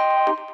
you.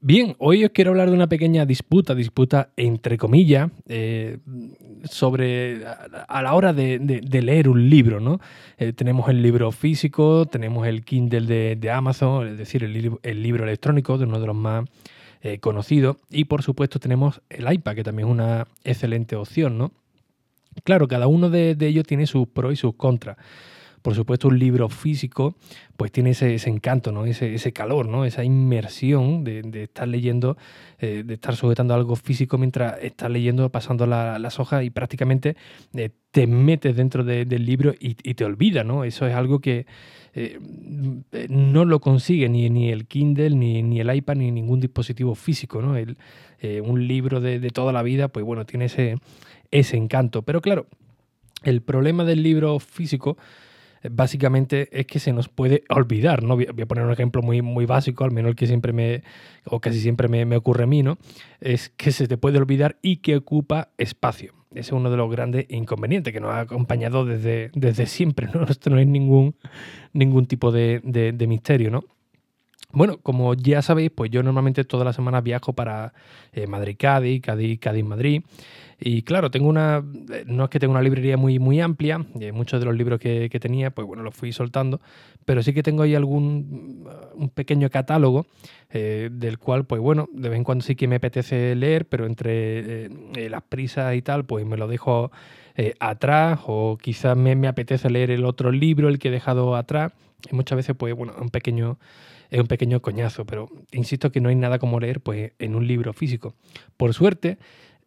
Bien, hoy os quiero hablar de una pequeña disputa, disputa entre comillas, eh, sobre a, la hora de, leer un libro, ¿no? Eh, tenemos el libro físico, tenemos el Kindle de, Amazon, es decir, el, libro electrónico de uno de los más eh, conocidos, y por supuesto tenemos el iPad, que también es una excelente opción, ¿no? Claro, cada uno de, de ellos tiene sus pros y sus contras por supuesto un libro físico pues tiene ese, encanto, ¿no? Ese, ese, calor, ¿no? esa inmersión de, estar leyendo, eh, de estar sujetando algo físico mientras estás leyendo, pasando las hojas y prácticamente eh, te metes dentro del libro y, te olvida, ¿no? Eso es algo que eh, no lo consigue ni, ni el Kindle, ni, ni, el iPad, ni ningún dispositivo físico, ¿no? El, un libro de, de, toda la vida, pues bueno, tiene ese, ese encanto. Pero claro, el problema del libro físico básicamente es que se nos puede olvidar, ¿no? Voy a poner un ejemplo muy, muy básico, al menos el que siempre me, o casi siempre me, ocurre a mí, ¿no? Es que se te puede olvidar y que ocupa espacio. Ese es uno de los grandes inconvenientes que nos ha acompañado desde, desde siempre, ¿no? Esto no es ningún, ningún tipo de, de misterio, ¿no? Bueno, como ya sabéis, pues yo normalmente todas las semanas viajo para eh, Madrid-Cádiz, Cádiz-Madrid. Y claro, tengo una. Eh, no es que tenga una librería muy, muy amplia. Eh, muchos de los libros que, tenía, pues bueno, los fui soltando. Pero sí que tengo ahí algún mm, un pequeño catálogo del cual, pues bueno, de vez en cuando sí que me apetece leer, pero entre las prisas y tal, pues me lo dejo atrás. O quizás me, me apetece leer el otro libro, el que he dejado atrás. Y muchas veces, pues bueno, un pequeño es un pequeño coñazo, pero insisto que no hay nada como leer pues, en un libro físico. Por suerte,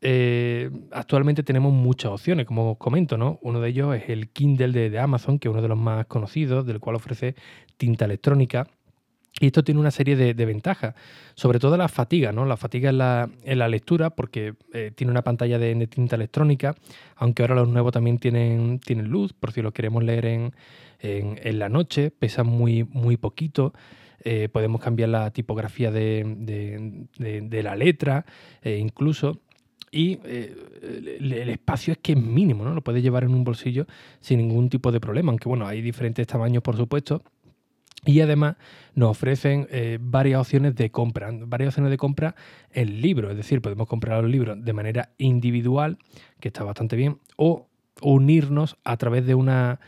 eh, actualmente tenemos muchas opciones, como os comento, ¿no? Uno de ellos es el Kindle de, Amazon, que es uno de los más conocidos, del cual ofrece tinta electrónica. Y esto tiene una serie de, ventajas, sobre todo la fatiga, ¿no? La fatiga en la, en la lectura, porque eh, tiene una pantalla de, tinta electrónica, aunque ahora los nuevos también tienen, tienen luz, por si lo queremos leer en, en, la noche, pesa muy, muy poquito. Eh, podemos cambiar la tipografía de, la letra, eh, incluso. Y eh, el, espacio es que es mínimo, ¿no? Lo puedes llevar en un bolsillo sin ningún tipo de problema, aunque bueno, hay diferentes tamaños, por supuesto. Y además nos ofrecen varias opciones de compra, varias opciones de compra en libros, es decir, podemos comprar los libros de manera individual, que está bastante bien, o unirnos a través de una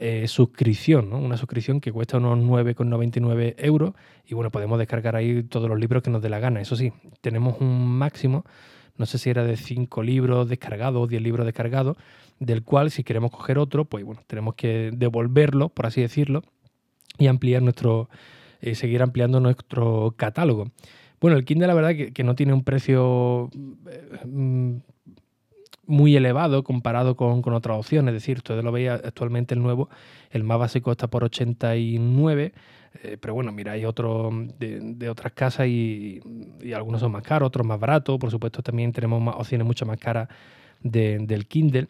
eh, suscripción, ¿no? una suscripción que cuesta unos 9,99 euros y bueno, podemos descargar ahí todos los libros que nos dé la gana. Eso sí, tenemos un máximo, no sé si era de 5 libros descargados o 10 libros descargados, del cual si queremos coger otro, pues bueno, tenemos que devolverlo, por así decirlo, y ampliar nuestro, eh, seguir ampliando nuestro catálogo. Bueno, el Kindle la verdad que, no tiene un precio eh, mm, muy elevado comparado con, otras opciones. Es decir, ustedes lo veis actualmente el nuevo, el más básico está por 89, eh, pero bueno, hay otros de, otras casas y, algunos son más caros, otros más baratos. Por supuesto, también tenemos más opciones mucho más caras del Kindle.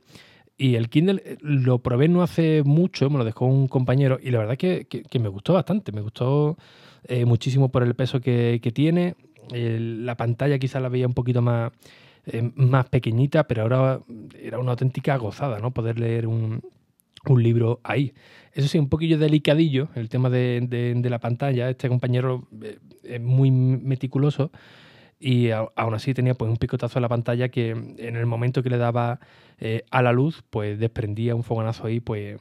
Y el Kindle eh, lo probé no hace mucho, me lo dejó un compañero y la verdad que, que, me gustó bastante, me gustó eh, muchísimo por el peso que, tiene. la pantalla quizá la veía un poquito más eh, más pequeñita, pero ahora era una auténtica gozada, ¿no? Poder leer un, libro ahí. Eso sí, un poquillo delicadillo el tema de, la pantalla. Este compañero eh, es muy meticuloso y aún así tenía pues un picotazo en la pantalla que en el momento que le daba eh, a la luz pues desprendía un fogonazo ahí pues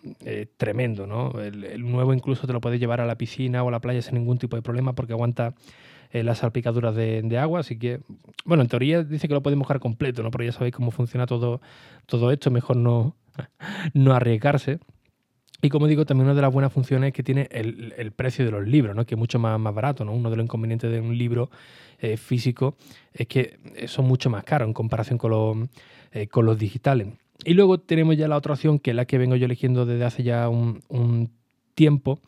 tremendo no el, el, nuevo incluso te lo puedes llevar a la piscina o a la playa sin ningún tipo de problema porque aguanta eh, las salpicaduras de, agua, así que, bueno, en teoría dice que lo podemos dejar completo, ¿no? Pero ya sabéis cómo funciona todo, todo esto, mejor no, no arriesgarse. Y como digo, también una de las buenas funciones es que tiene el, precio de los libros, ¿no? que es mucho más, más barato. ¿no? Uno de los inconvenientes de un libro eh, físico es que son mucho más caros en comparación con los, eh, con los digitales. Y luego tenemos ya la otra opción, que es la que vengo yo eligiendo desde hace ya un, tiempo,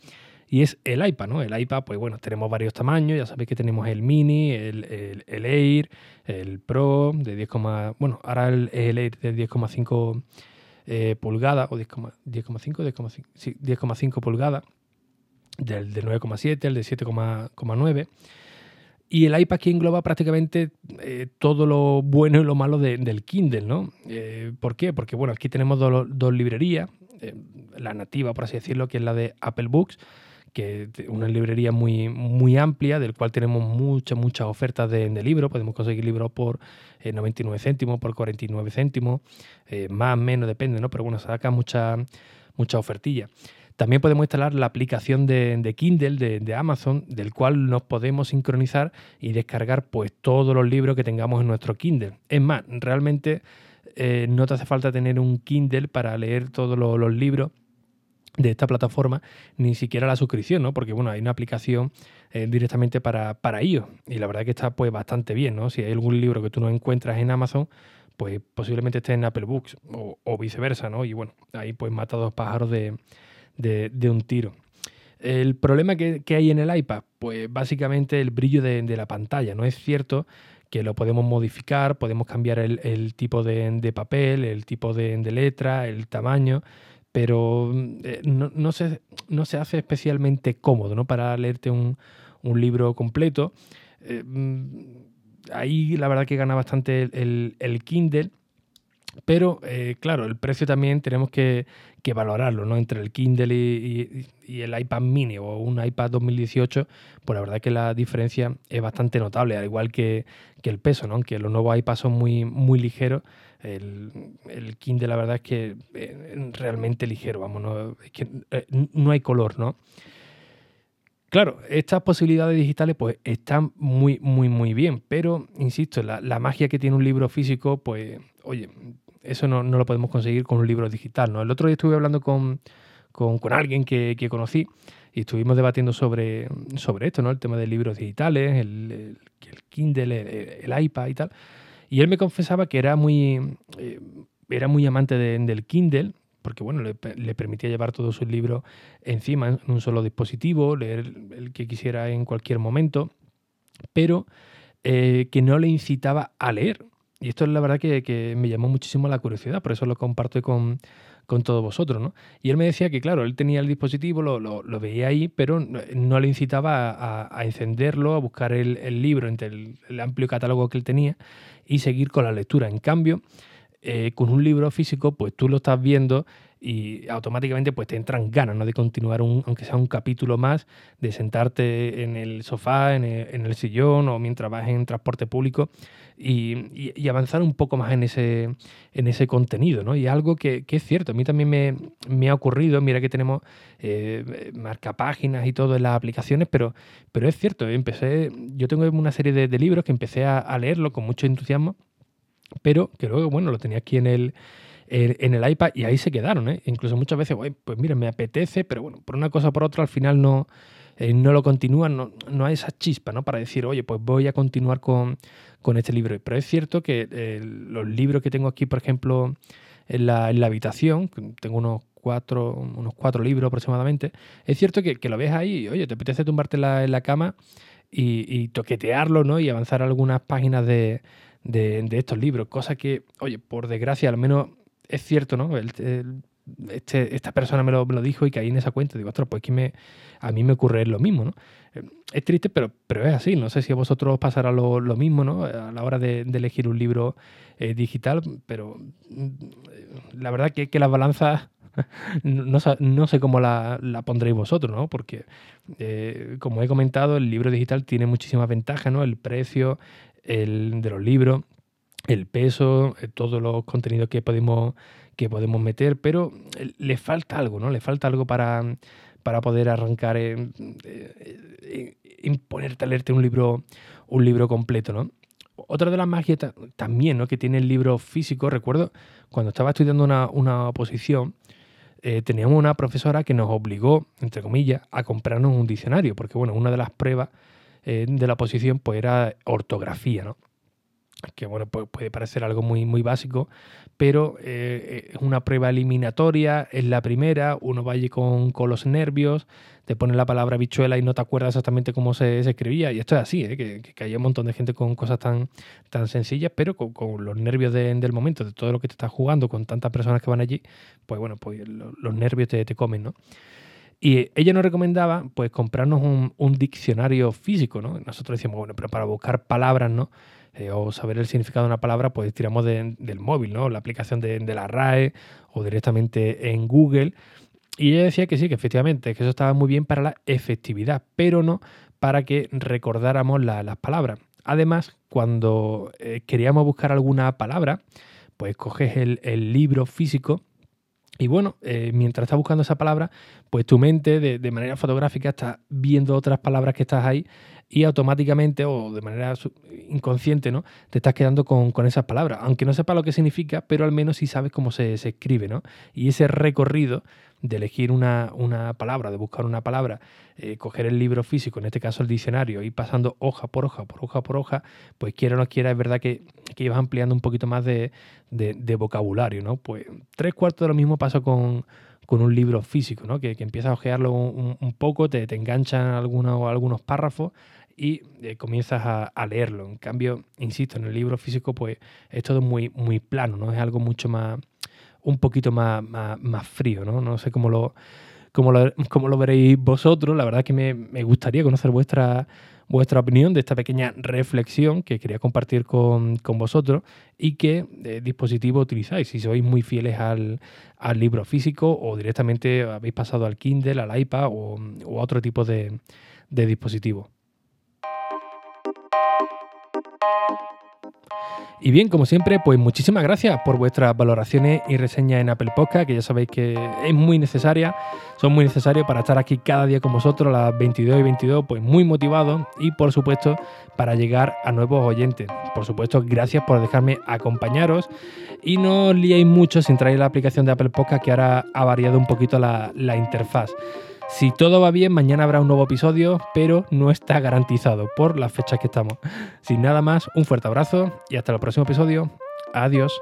y es el iPad, ¿no? El iPad, pues bueno, tenemos varios tamaños, ya sabéis que tenemos el mini, el, Air, el Pro de 10, bueno, ahora el, Air de 10,5 eh, pulgadas, o 10,5, 10,5, sí, 10,5 pulgadas, del de 9,7, el de 7,9. Y el iPad que engloba prácticamente eh, todo lo bueno y lo malo del Kindle, ¿no? Eh, ¿Por qué? Porque, bueno, aquí tenemos dos, librerías, la nativa, por así decirlo, que es la de Apple Books, que una librería muy, muy amplia, del cual tenemos muchas, muchas ofertas de, libros. Podemos conseguir libros por 99 céntimos, por 49 céntimos, más, menos, depende, ¿no? Pero bueno, saca mucha, mucha ofertilla. También podemos instalar la aplicación de, Kindle de, Amazon, del cual nos podemos sincronizar y descargar pues, todos los libros que tengamos en nuestro Kindle. Es más, realmente eh, no te hace falta tener un Kindle para leer todos los, libros de esta plataforma, ni siquiera la suscripción, ¿no? Porque bueno, hay una aplicación eh, directamente para, para iOS y la verdad que está pues bastante bien, ¿no? Si hay algún libro que tú no encuentras en Amazon, pues posiblemente esté en Apple Books o, viceversa, ¿no? Y bueno, ahí pues mata dos pájaros de, de, un tiro. El problema que, hay en el iPad, pues básicamente el brillo de, la pantalla. No es cierto que lo podemos modificar, podemos cambiar el, tipo de, papel, el tipo de, letra, el tamaño, pero eh, no, se, no, se, hace especialmente cómodo ¿no? para leerte un, libro completo. Eh, mm, ahí la verdad que gana bastante el Kindle pero, eh, claro, el precio también tenemos que, valorarlo, ¿no? Entre el Kindle y, el iPad mini o un iPad 2018, pues la verdad que la diferencia es bastante notable, al igual que, el peso, ¿no? Aunque los nuevos iPads son muy, muy ligeros, el, Kindle la verdad es que es eh, realmente ligero, vamos, no, es que eh, no hay color, ¿no? Claro, estas posibilidades digitales pues están muy, muy, muy bien, pero insisto, la, la magia que tiene un libro físico, pues, oye, eso no, lo podemos conseguir con un libro digital. ¿no? El otro día estuve hablando con, alguien que, conocí y estuvimos debatiendo sobre, sobre esto, ¿no? el tema de libros digitales, el, Kindle, el, iPad y tal. Y él me confesaba que era muy, eh, era muy amante del Kindle, porque bueno, le, permitía llevar todos sus libros encima en un solo dispositivo, leer el que quisiera en cualquier momento, pero eh, que no le incitaba a leer. Y esto es la verdad que, me llamó muchísimo la curiosidad, por eso lo comparto con, todos vosotros. ¿no? Y él me decía que, claro, él tenía el dispositivo, lo, veía ahí, pero no, le incitaba a, encenderlo, a buscar el, libro entre el, amplio catálogo que él tenía y seguir con la lectura. En cambio, eh, con un libro físico, pues tú lo estás viendo y automáticamente pues te entran ganas ¿no? de continuar, un, aunque sea un capítulo más, de sentarte en el sofá, en el, sillón o mientras vas en transporte público y, avanzar un poco más en ese, en ese contenido. ¿no? Y algo que, es cierto, a mí también me, ha ocurrido, mira que tenemos eh, marcapáginas y todo en las aplicaciones, pero, pero es cierto, empecé, yo tengo una serie de, libros que empecé a, a leerlo con mucho entusiasmo, pero que luego, bueno, lo tenía aquí en el en el iPad y ahí se quedaron. ¿eh? Incluso muchas veces, pues mira, me apetece, pero bueno, por una cosa o por otra al final no, eh, no lo continúan, no, no, hay esa chispa ¿no? para decir, oye, pues voy a continuar con, este libro. Pero es cierto que eh, los libros que tengo aquí, por ejemplo, en la, en la, habitación, tengo unos cuatro, unos cuatro libros aproximadamente, es cierto que, lo ves ahí oye, te apetece tumbarte en la cama y, toquetearlo ¿no? y avanzar algunas páginas de, de, estos libros, cosa que, oye, por desgracia, al menos es cierto, ¿no? este, esta persona me lo, me lo, dijo y caí en esa cuenta. Digo, ostras, pues que me, a mí me ocurre lo mismo, ¿no? Eh, es triste, pero, pero es así. No sé si a vosotros os pasará lo, mismo, ¿no? A la hora de, elegir un libro eh, digital, pero mm, la verdad que, que las balanzas no, no, sé cómo la, pondréis vosotros, ¿no? Porque, eh, como he comentado, el libro digital tiene muchísimas ventajas, ¿no? El precio el, de los libros, el peso, eh, todos los contenidos que podemos, que podemos meter, pero eh, le falta algo, ¿no? Le falta algo para, para poder arrancar, eh, imponerte a leerte un libro, un libro completo, ¿no? Otra de las magias también ¿no? que tiene el libro físico, recuerdo cuando estaba estudiando una, una oposición, teníamos una profesora que nos obligó, entre comillas, a comprarnos un diccionario, porque bueno, una de las pruebas de la oposición pues era ortografía, ¿no? Que bueno, puede parecer algo muy, muy básico, pero eh, es una prueba eliminatoria, es la primera, uno va allí con, los nervios, te pone la palabra bichuela y no te acuerdas exactamente cómo se, escribía, y esto es así, ¿eh? que, que, hay un montón de gente con cosas tan, tan sencillas, pero con, los nervios del momento, de todo lo que te estás jugando, con tantas personas que van allí, pues bueno, pues los, nervios te, te comen, ¿no? Y ella nos recomendaba pues comprarnos un, un, diccionario físico, ¿no? Nosotros decíamos, bueno, pero para buscar palabras, ¿no? Eh, o saber el significado de una palabra, pues tiramos del móvil, ¿no? La aplicación de, la RAE o directamente en Google. Y ella decía que sí, que efectivamente, que eso estaba muy bien para la efectividad, pero no para que recordáramos las palabras. Además, cuando eh, queríamos buscar alguna palabra, pues coges el, libro físico y bueno, eh, mientras estás buscando esa palabra, pues tu mente de, de, manera fotográfica está viendo otras palabras que estás ahí y automáticamente o de manera inconsciente, ¿no? Te estás quedando con, esas palabras, aunque no sepas lo que significa, pero al menos sí sabes cómo se, escribe, ¿no? Y ese recorrido de elegir una, palabra, de buscar una palabra, eh, coger el libro físico, en este caso el diccionario, y pasando hoja por hoja, por hoja por hoja, pues quiera o no quiera, es verdad que, que ibas ampliando un poquito más de, vocabulario, ¿no? Pues tres cuartos de lo mismo pasa con, un libro físico, ¿no? Que, que empiezas a ojearlo un, poco, te, te enganchan algunos, algunos párrafos y eh, comienzas a, leerlo. En cambio, insisto, en el libro físico pues es todo muy, muy plano, ¿no? Es algo mucho más, un poquito más, más, frío, ¿no? No sé cómo lo, cómo cómo lo veréis vosotros. La verdad es que me, me, gustaría conocer vuestra, vuestra opinión de esta pequeña reflexión que quería compartir con, con vosotros y qué eh, dispositivo utilizáis. Si sois muy fieles al, al, libro físico o directamente habéis pasado al Kindle, al iPad o, o a otro tipo de, de dispositivo. Y bien, como siempre, pues muchísimas gracias por vuestras valoraciones y reseñas en Apple Podcast, que ya sabéis que es muy necesaria, son muy necesarios para estar aquí cada día con vosotros las 22 y 22, pues muy motivados y por supuesto para llegar a nuevos oyentes. Por supuesto, gracias por dejarme acompañaros y no os liéis mucho sin traer la aplicación de Apple Podcast que ahora ha variado un poquito la interfaz. Si todo va bien, mañana habrá un nuevo episodio, pero no está garantizado por las fechas que estamos. Sin nada más, un fuerte abrazo y hasta el próximo episodio. Adiós.